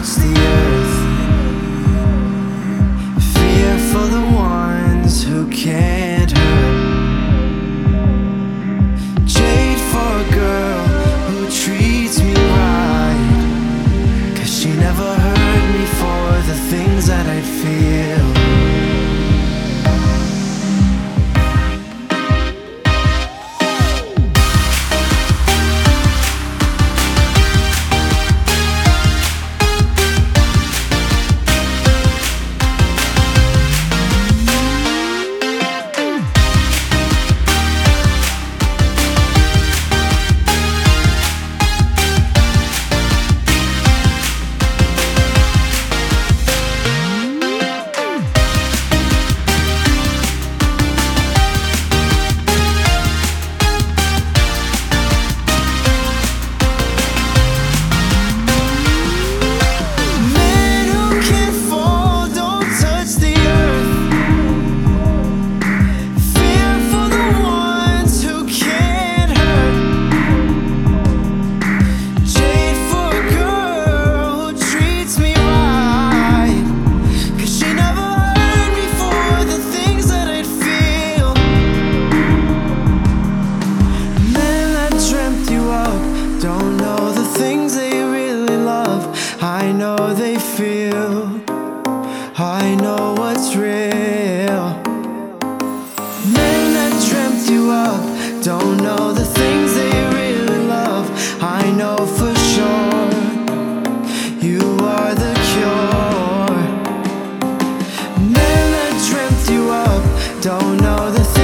what's the don't know the